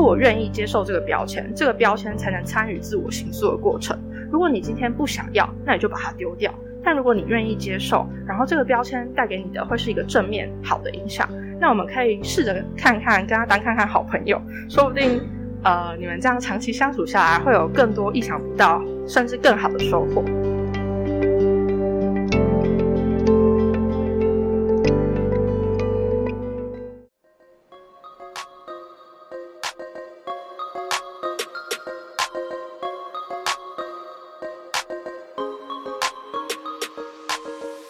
是我愿意接受这个标签，这个标签才能参与自我形塑的过程。如果你今天不想要，那你就把它丢掉。但如果你愿意接受，然后这个标签带给你的会是一个正面好的影响，那我们可以试着看看，跟他当看看好朋友，说不定，呃，你们这样长期相处下来，会有更多意想不到，甚至更好的收获。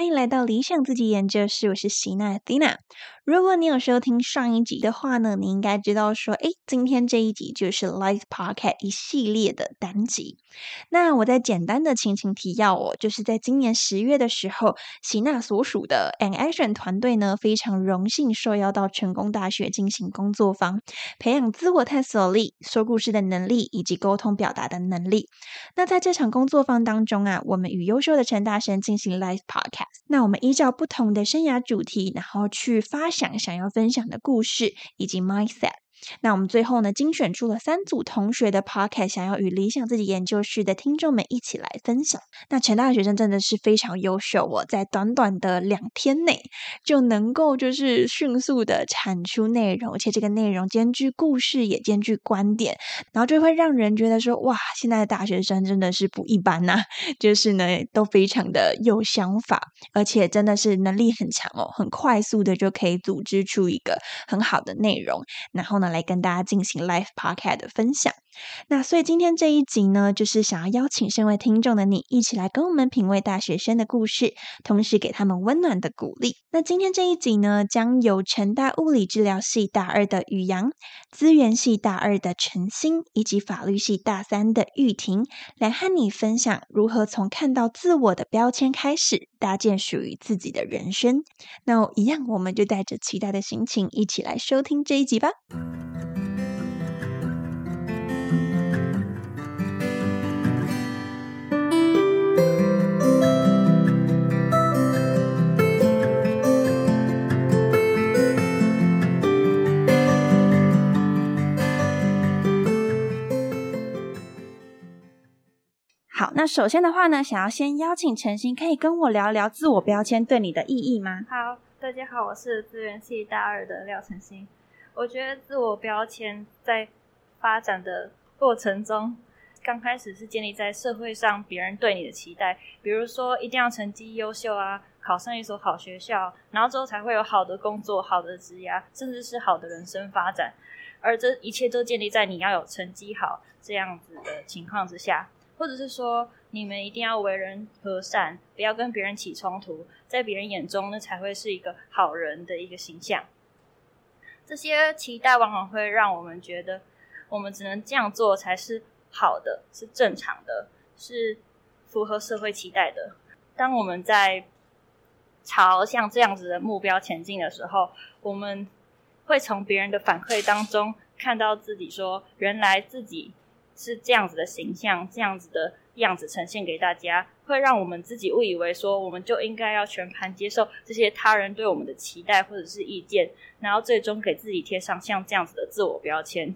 欢迎来到理想自己研究室，我是席娜 Dina。如果你有收听上一集的话呢，你应该知道说，诶，今天这一集就是 Life Podcast 一系列的单集。那我再简单的情情提要哦，就是在今年十月的时候，席娜所属的 An Action 团队呢，非常荣幸受邀到成功大学进行工作坊，培养自我探索力、说故事的能力以及沟通表达的能力。那在这场工作坊当中啊，我们与优秀的陈大神进行 Life Podcast。那我们依照不同的生涯主题，然后去发。想想要分享的故事以及 mindset。那我们最后呢，精选出了三组同学的 podcast，想要与理想自己研究室的听众们一起来分享。那陈大学生真的是非常优秀哦，在短短的两天内就能够就是迅速的产出内容，而且这个内容兼具故事也兼具观点，然后就会让人觉得说，哇，现在的大学生真的是不一般呐，就是呢都非常的有想法，而且真的是能力很强哦，很快速的就可以组织出一个很好的内容，然后呢。来跟大家进行 live podcast 的分享。那所以今天这一集呢，就是想要邀请身为听众的你，一起来跟我们品味大学生的故事，同时给他们温暖的鼓励。那今天这一集呢，将由成大物理治疗系大二的宇阳、资源系大二的陈星，以及法律系大三的玉婷，来和你分享如何从看到自我的标签开始，搭建属于自己的人生。那一样，我们就带着期待的心情，一起来收听这一集吧。好，那首先的话呢，想要先邀请陈星，可以跟我聊聊自我标签对你的意义吗？好，大家好，我是资源系大二的廖晨星。我觉得自我标签在发展的过程中，刚开始是建立在社会上别人对你的期待，比如说一定要成绩优秀啊，考上一所好学校，然后之后才会有好的工作、好的职业，甚至是好的人生发展。而这一切都建立在你要有成绩好这样子的情况之下。或者是说，你们一定要为人和善，不要跟别人起冲突，在别人眼中，那才会是一个好人的一个形象。这些期待往往会让我们觉得，我们只能这样做才是好的，是正常的，是符合社会期待的。当我们在朝向这样子的目标前进的时候，我们会从别人的反馈当中看到自己说，原来自己。是这样子的形象，这样子的样子呈现给大家，会让我们自己误以为说，我们就应该要全盘接受这些他人对我们的期待或者是意见，然后最终给自己贴上像这样子的自我标签。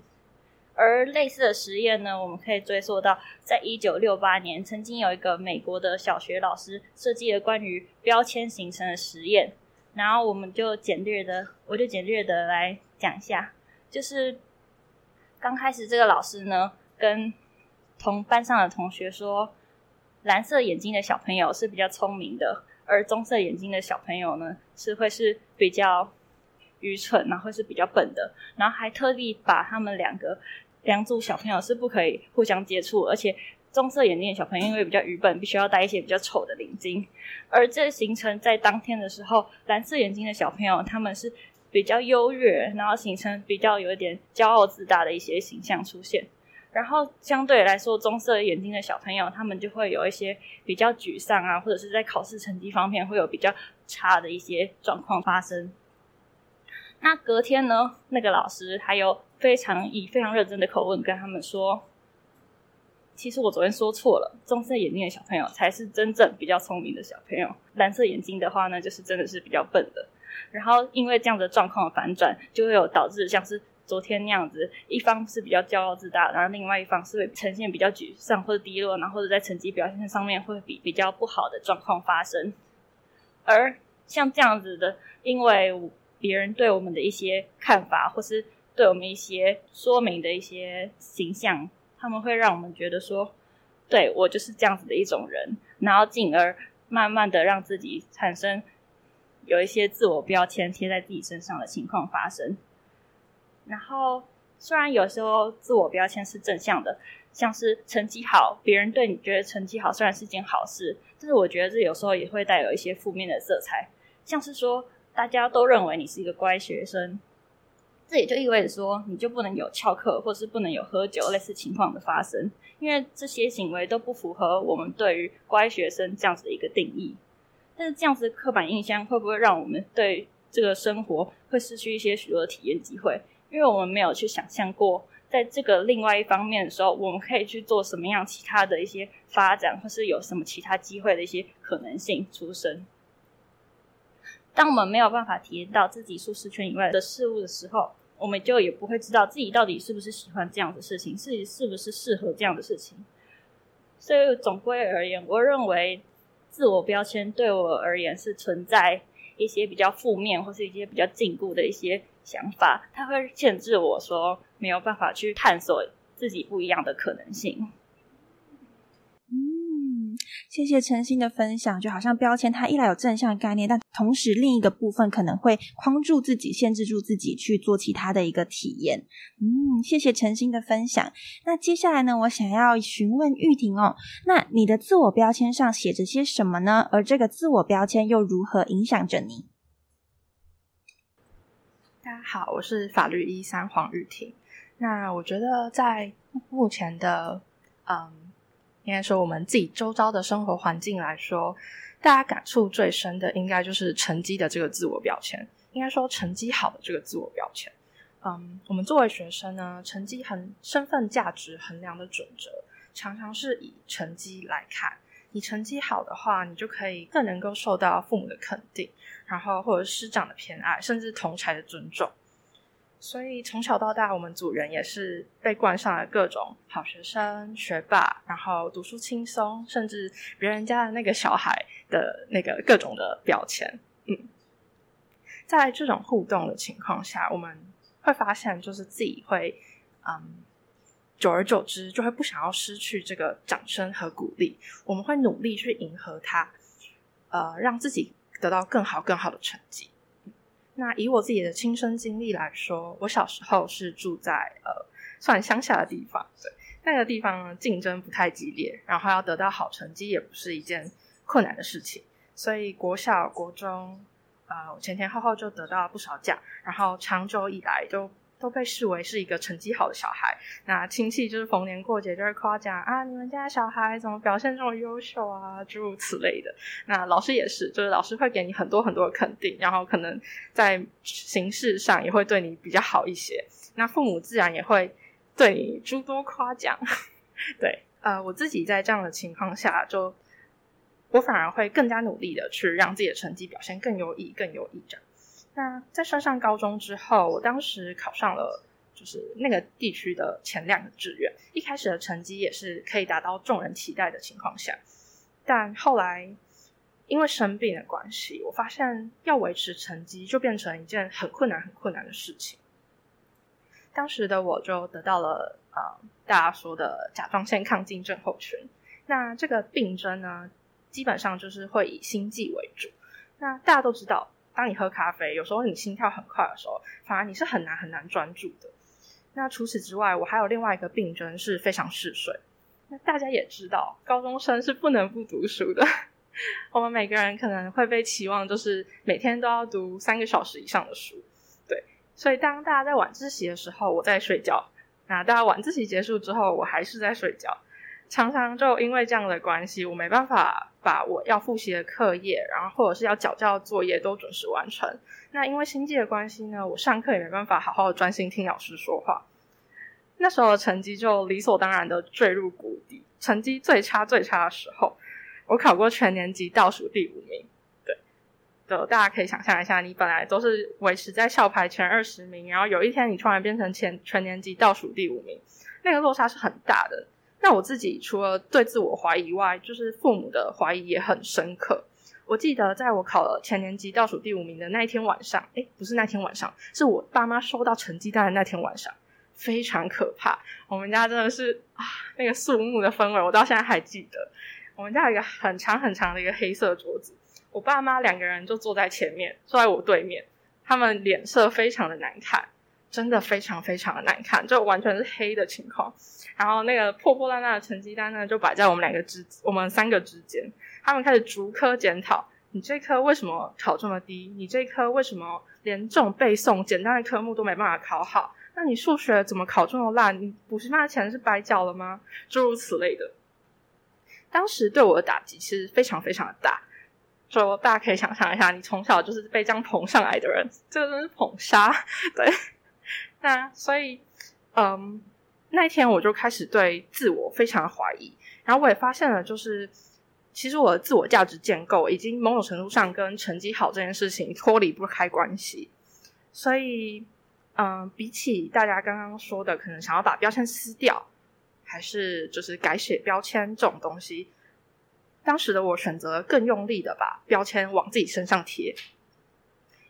而类似的实验呢，我们可以追溯到在一九六八年，曾经有一个美国的小学老师设计了关于标签形成的实验，然后我们就简略的，我就简略的来讲一下，就是刚开始这个老师呢。跟同班上的同学说，蓝色眼睛的小朋友是比较聪明的，而棕色眼睛的小朋友呢是会是比较愚蠢，然后是比较笨的。然后还特地把他们两个两组小朋友是不可以互相接触，而且棕色眼睛的小朋友因为比较愚笨，必须要戴一些比较丑的领巾。而这形成在当天的时候，蓝色眼睛的小朋友他们是。比较优越，然后形成比较有一点骄傲自大的一些形象出现。然后相对来说，棕色眼睛的小朋友，他们就会有一些比较沮丧啊，或者是在考试成绩方面会有比较差的一些状况发生。那隔天呢，那个老师还有非常以非常认真的口吻跟他们说：“其实我昨天说错了，棕色眼睛的小朋友才是真正比较聪明的小朋友，蓝色眼睛的话呢，就是真的是比较笨的。”然后因为这样的状况的反转，就会有导致像是。昨天那样子，一方是比较骄傲自大，然后另外一方是会呈现比较沮丧或者低落，然后或者在成绩表现上面会比比较不好的状况发生。而像这样子的，因为别人对我们的一些看法，或是对我们一些说明的一些形象，他们会让我们觉得说，对我就是这样子的一种人，然后进而慢慢的让自己产生有一些自我标签贴在自己身上的情况发生。然后，虽然有时候自我标签是正向的，像是成绩好，别人对你觉得成绩好，虽然是件好事，但是我觉得这有时候也会带有一些负面的色彩，像是说大家都认为你是一个乖学生，这也就意味着说你就不能有翘课，或是不能有喝酒类似情况的发生，因为这些行为都不符合我们对于乖学生这样子的一个定义。但是这样子刻板印象会不会让我们对这个生活会失去一些许多的体验机会？因为我们没有去想象过，在这个另外一方面的时候，我们可以去做什么样其他的一些发展，或是有什么其他机会的一些可能性出生。当我们没有办法体验到自己舒适圈以外的事物的时候，我们就也不会知道自己到底是不是喜欢这样的事情，自己是不是适合这样的事情。所以总归而言，我认为自我标签对我而言是存在一些比较负面或是一些比较禁锢的一些。想法，它会限制我说没有办法去探索自己不一样的可能性。嗯，谢谢陈星的分享。就好像标签，它一来有正向概念，但同时另一个部分可能会框住自己，限制住自己去做其他的一个体验。嗯，谢谢陈星的分享。那接下来呢，我想要询问玉婷哦，那你的自我标签上写着些什么呢？而这个自我标签又如何影响着你？大家好，我是法律一三黄玉婷。那我觉得在目前的嗯，应该说我们自己周遭的生活环境来说，大家感触最深的应该就是成绩的这个自我标签。应该说成绩好的这个自我标签。嗯，我们作为学生呢，成绩衡身份价值衡量的准则，常常是以成绩来看。你成绩好的话，你就可以更能够受到父母的肯定，然后或者师长的偏爱，甚至同才的尊重。所以从小到大，我们组员也是被冠上了各种好学生、学霸，然后读书轻松，甚至别人家的那个小孩的那个各种的标签。嗯，在这种互动的情况下，我们会发现，就是自己会嗯。久而久之，就会不想要失去这个掌声和鼓励。我们会努力去迎合他，呃，让自己得到更好、更好的成绩。那以我自己的亲身经历来说，我小时候是住在呃算乡下的地方，对那个地方竞争不太激烈，然后要得到好成绩也不是一件困难的事情。所以国小、国中，呃，前前后后就得到不少奖，然后长久以来就。都被视为是一个成绩好的小孩，那亲戚就是逢年过节就会夸奖啊，你们家小孩怎么表现这么优秀啊，诸如此类的。那老师也是，就是老师会给你很多很多的肯定，然后可能在形式上也会对你比较好一些。那父母自然也会对你诸多夸奖。对，呃，我自己在这样的情况下，就我反而会更加努力的去让自己的成绩表现更优异、更优异这样。那在升上高中之后，我当时考上了就是那个地区的前两个志愿，一开始的成绩也是可以达到众人期待的情况下，但后来因为生病的关系，我发现要维持成绩就变成一件很困难、很困难的事情。当时的我就得到了呃大家说的甲状腺亢进症候群。那这个病症呢，基本上就是会以心悸为主。那大家都知道。当你喝咖啡，有时候你心跳很快的时候，反而你是很难很难专注的。那除此之外，我还有另外一个病症是非常嗜睡。那大家也知道，高中生是不能不读书的。我们每个人可能会被期望，就是每天都要读三个小时以上的书。对，所以当大家在晚自习的时候，我在睡觉；那大家晚自习结束之后，我还是在睡觉。常常就因为这样的关系，我没办法把我要复习的课业，然后或者是要缴交的作业都准时完成。那因为心悸的关系呢，我上课也没办法好好的专心听老师说话。那时候的成绩就理所当然的坠入谷底，成绩最差最差的时候，我考过全年级倒数第五名。对，的大家可以想象一下，你本来都是维持在校排前二十名，然后有一天你突然变成前全年级倒数第五名，那个落差是很大的。那我自己除了对自我怀疑外，就是父母的怀疑也很深刻。我记得在我考了前年级倒数第五名的那一天晚上，诶，不是那天晚上，是我爸妈收到成绩单的那天晚上，非常可怕。我们家真的是啊，那个肃穆的氛围，我到现在还记得。我们家有一个很长很长的一个黑色桌子，我爸妈两个人就坐在前面，坐在我对面，他们脸色非常的难看。真的非常非常的难看，就完全是黑的情况。然后那个破破烂烂的成绩单呢，就摆在我们两个之我们三个之间。他们开始逐科检讨：你这科为什么考这么低？你这科为什么连这种背诵简单的科目都没办法考好？那你数学怎么考这么烂？你补习班的钱是白缴了吗？诸如此类的。当时对我的打击其实非常非常的大。就大家可以想象一下，你从小就是被这样捧上来的人，这个真是捧杀，对。那所以，嗯，那一天我就开始对自我非常的怀疑，然后我也发现了，就是其实我的自我价值建构已经某种程度上跟成绩好这件事情脱离不开关系。所以，嗯，比起大家刚刚说的，可能想要把标签撕掉，还是就是改写标签这种东西，当时的我选择更用力的把标签往自己身上贴，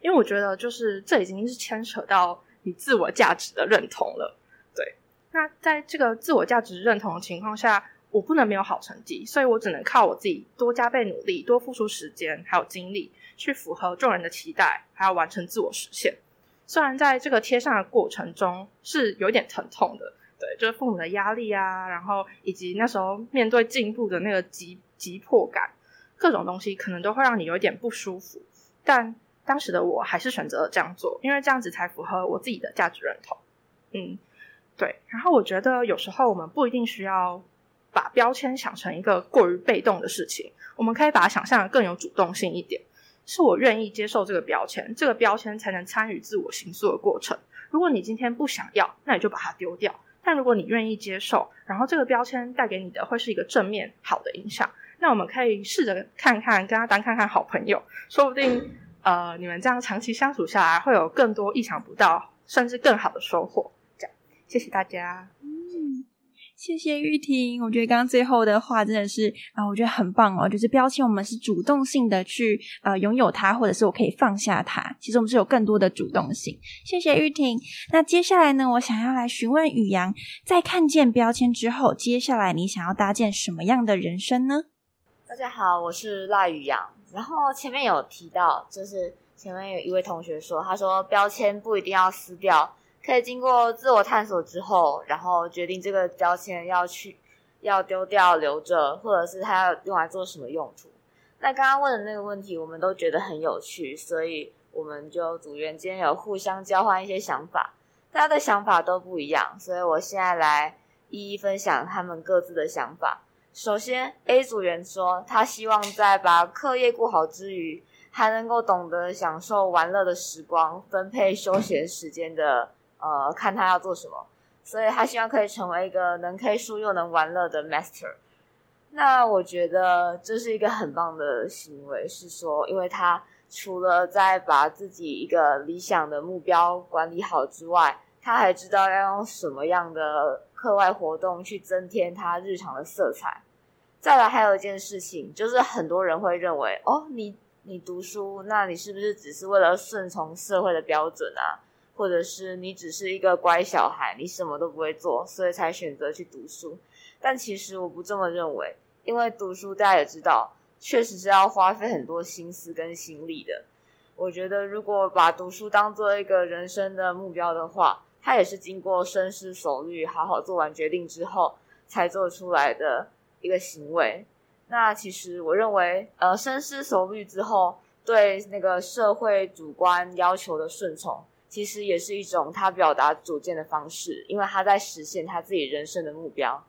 因为我觉得就是这已经是牵扯到。你自我价值的认同了，对。那在这个自我价值认同的情况下，我不能没有好成绩，所以我只能靠我自己多加倍努力，多付出时间还有精力，去符合众人的期待，还要完成自我实现。虽然在这个贴上的过程中是有点疼痛的，对，就是父母的压力啊，然后以及那时候面对进步的那个急急迫感，各种东西可能都会让你有点不舒服，但。当时的我还是选择了这样做，因为这样子才符合我自己的价值认同。嗯，对。然后我觉得有时候我们不一定需要把标签想成一个过于被动的事情，我们可以把它想象的更有主动性一点。是我愿意接受这个标签，这个标签才能参与自我形塑的过程。如果你今天不想要，那你就把它丢掉。但如果你愿意接受，然后这个标签带给你的会是一个正面好的影响，那我们可以试着看看，跟他当看看好朋友，说不定。呃，你们这样长期相处下来，会有更多意想不到，甚至更好的收获。这样，谢谢大家。嗯，谢谢玉婷。我觉得刚刚最后的话真的是啊，我觉得很棒哦。就是标签，我们是主动性的去呃拥有它，或者是我可以放下它。其实我们是有更多的主动性。谢谢玉婷。那接下来呢，我想要来询问宇阳，在看见标签之后，接下来你想要搭建什么样的人生呢？大家好，我是赖宇阳。然后前面有提到，就是前面有一位同学说，他说标签不一定要撕掉，可以经过自我探索之后，然后决定这个标签要去要丢掉留着，或者是他要用来做什么用途。那刚刚问的那个问题，我们都觉得很有趣，所以我们就组员间有互相交换一些想法，大家的想法都不一样，所以我现在来一一分享他们各自的想法。首先，A 组员说，他希望在把课业过好之余，还能够懂得享受玩乐的时光，分配休闲时间的，呃，看他要做什么。所以他希望可以成为一个能 K 书又能玩乐的 Master。那我觉得这是一个很棒的行为，是说，因为他除了在把自己一个理想的目标管理好之外，他还知道要用什么样的。课外活动去增添他日常的色彩。再来，还有一件事情，就是很多人会认为，哦，你你读书，那你是不是只是为了顺从社会的标准啊？或者是你只是一个乖小孩，你什么都不会做，所以才选择去读书？但其实我不这么认为，因为读书大家也知道，确实是要花费很多心思跟心力的。我觉得，如果把读书当做一个人生的目标的话，他也是经过深思熟虑、好好做完决定之后才做出来的一个行为。那其实我认为，呃，深思熟虑之后对那个社会主观要求的顺从，其实也是一种他表达主见的方式，因为他在实现他自己人生的目标。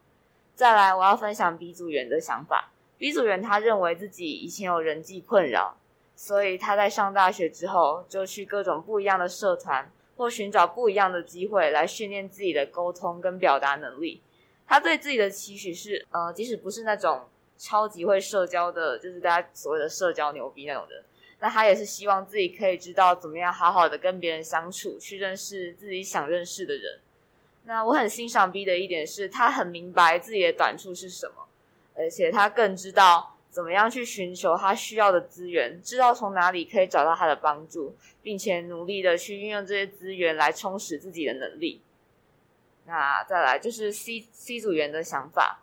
再来，我要分享 B 组员的想法。B 组员他认为自己以前有人际困扰，所以他在上大学之后就去各种不一样的社团，或寻找不一样的机会来训练自己的沟通跟表达能力。他对自己的期许是，呃，即使不是那种超级会社交的，就是大家所谓的社交牛逼那种的。那他也是希望自己可以知道怎么样好好的跟别人相处，去认识自己想认识的人。那我很欣赏 B 的一点是，他很明白自己的短处是什么，而且他更知道怎么样去寻求他需要的资源，知道从哪里可以找到他的帮助，并且努力的去运用这些资源来充实自己的能力。那再来就是 C C 组员的想法。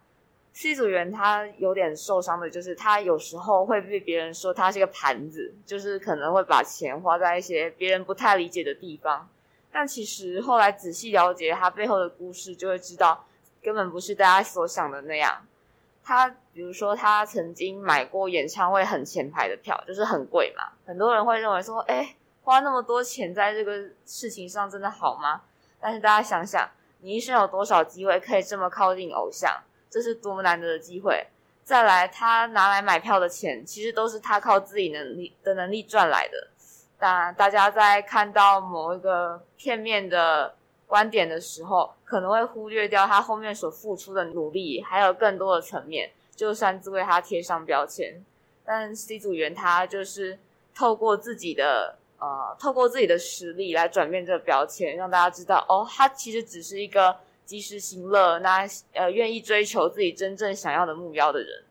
C 组员他有点受伤的，就是他有时候会被别人说他是个盘子，就是可能会把钱花在一些别人不太理解的地方。但其实后来仔细了解他背后的故事，就会知道根本不是大家所想的那样。他比如说，他曾经买过演唱会很前排的票，就是很贵嘛。很多人会认为说，哎，花那么多钱在这个事情上真的好吗？但是大家想想，你一生有多少机会可以这么靠近偶像？这是多么难得的机会！再来，他拿来买票的钱，其实都是他靠自己能力的能力赚来的。当然大家在看到某一个片面的观点的时候，可能会忽略掉他后面所付出的努力，还有更多的层面，就算自为他贴上标签。但 C 组员他就是透过自己的呃，透过自己的实力来转变这个标签，让大家知道，哦，他其实只是一个。及时行乐，那呃，愿意追求自己真正想要的目标的人，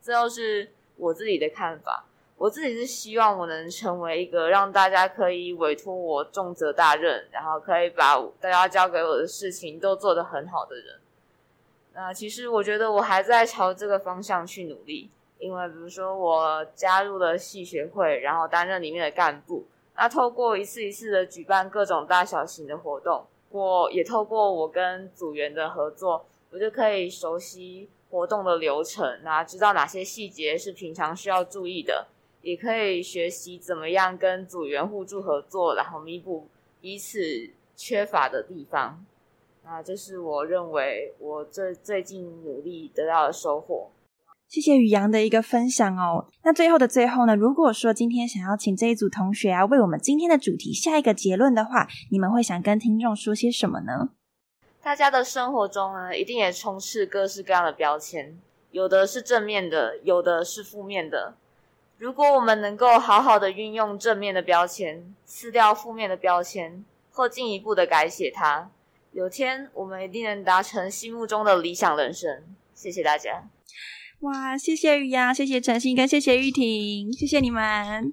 这又是我自己的看法。我自己是希望我能成为一个让大家可以委托我重责大任，然后可以把大家交给我的事情都做得很好的人。那其实我觉得我还在朝这个方向去努力，因为比如说我加入了系学会，然后担任里面的干部，那透过一次一次的举办各种大小型的活动。我也透过我跟组员的合作，我就可以熟悉活动的流程，那知道哪些细节是平常需要注意的，也可以学习怎么样跟组员互助合作，然后弥补彼此缺乏的地方。那这是我认为我最最近努力得到的收获。谢谢宇阳的一个分享哦。那最后的最后呢，如果说今天想要请这一组同学啊，为我们今天的主题下一个结论的话，你们会想跟听众说些什么呢？大家的生活中呢，一定也充斥各式各样的标签，有的是正面的，有的是负面的。如果我们能够好好的运用正面的标签，撕掉负面的标签，或进一步的改写它，有天我们一定能达成心目中的理想人生。谢谢大家。哇，谢谢雨阳，谢谢陈信，跟谢谢玉婷，谢谢你们。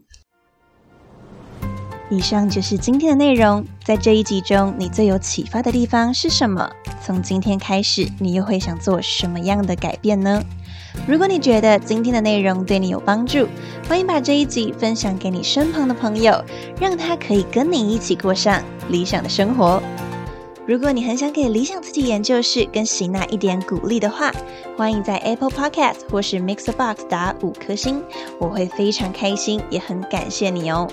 以上就是今天的内容。在这一集中，你最有启发的地方是什么？从今天开始，你又会想做什么样的改变呢？如果你觉得今天的内容对你有帮助，欢迎把这一集分享给你身旁的朋友，让他可以跟你一起过上理想的生活。如果你很想给理想自己研究室跟喜娜一点鼓励的话，欢迎在 Apple Podcast 或是 Mixer Box 打五颗星，我会非常开心，也很感谢你哦。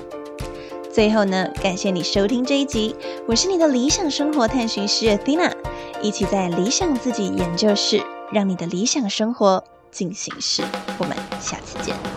最后呢，感谢你收听这一集，我是你的理想生活探寻师 Athena，一起在理想自己研究室，让你的理想生活进行式。我们下次见。